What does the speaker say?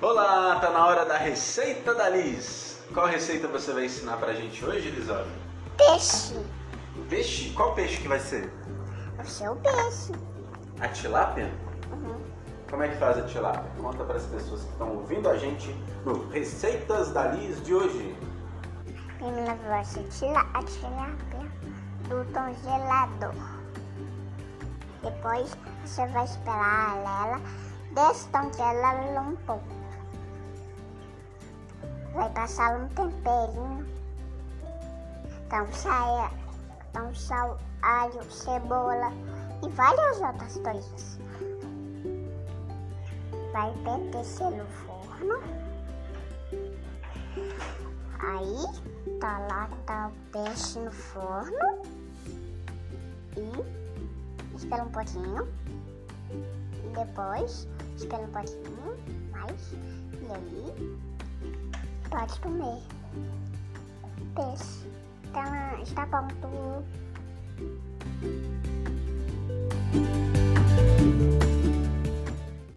Olá, tá na hora da receita da Liz. Qual receita você vai ensinar pra gente hoje, Lisório? Peixe. Peixe? Qual peixe que vai ser? Vai ser o peixe. A tilápia? Uhum. Como é que faz a tilápia? Conta para as pessoas que estão ouvindo a gente no Receitas da Liz de hoje. Primeiro vai ser tila- a tilápia do congelador. Depois você vai esperar ela descongelar um pouco. Vai passar um temperinho. Então sai então, sal, alho, cebola e várias outras coisas. Vai descer no forno. Aí, tá lá, tá o peixe no forno. E espera um pouquinho. E depois, espera um pouquinho mais. E aí, pode comer. Peixe. Então, está pronto.